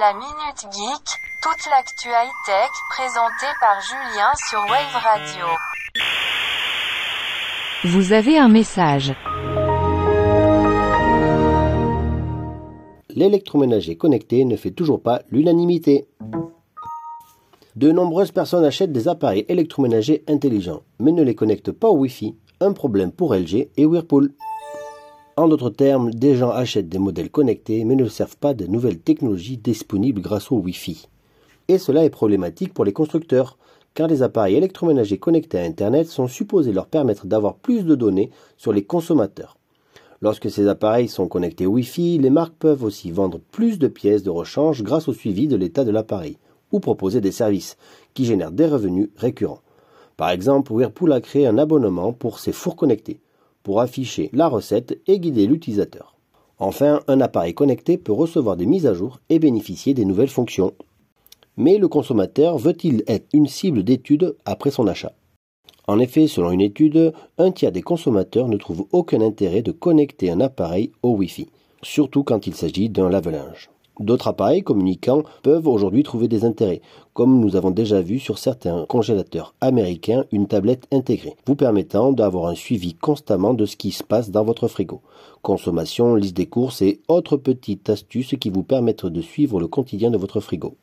La Minute Geek, toute l'actu high-tech présentée par Julien sur Wave Radio. Vous avez un message. L'électroménager connecté ne fait toujours pas l'unanimité. De nombreuses personnes achètent des appareils électroménagers intelligents, mais ne les connectent pas au Wi-Fi. Un problème pour LG et Whirlpool. En d'autres termes, des gens achètent des modèles connectés mais ne servent pas des nouvelles technologies disponibles grâce au Wi-Fi. Et cela est problématique pour les constructeurs, car les appareils électroménagers connectés à Internet sont supposés leur permettre d'avoir plus de données sur les consommateurs. Lorsque ces appareils sont connectés au Wi-Fi, les marques peuvent aussi vendre plus de pièces de rechange grâce au suivi de l'état de l'appareil, ou proposer des services qui génèrent des revenus récurrents. Par exemple, Whirlpool a créé un abonnement pour ses fours connectés pour afficher la recette et guider l'utilisateur. Enfin, un appareil connecté peut recevoir des mises à jour et bénéficier des nouvelles fonctions. Mais le consommateur veut-il être une cible d'étude après son achat? En effet, selon une étude, un tiers des consommateurs ne trouvent aucun intérêt de connecter un appareil au Wi-Fi, surtout quand il s'agit d'un lave-linge. D'autres appareils communicants peuvent aujourd'hui trouver des intérêts, comme nous avons déjà vu sur certains congélateurs américains une tablette intégrée, vous permettant d'avoir un suivi constamment de ce qui se passe dans votre frigo. Consommation, liste des courses et autres petites astuces qui vous permettent de suivre le quotidien de votre frigo.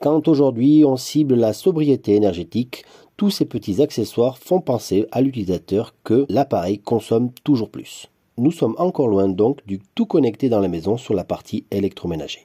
Quand aujourd'hui on cible la sobriété énergétique, tous ces petits accessoires font penser à l'utilisateur que l'appareil consomme toujours plus. Nous sommes encore loin donc du tout connecté dans la maison sur la partie électroménager.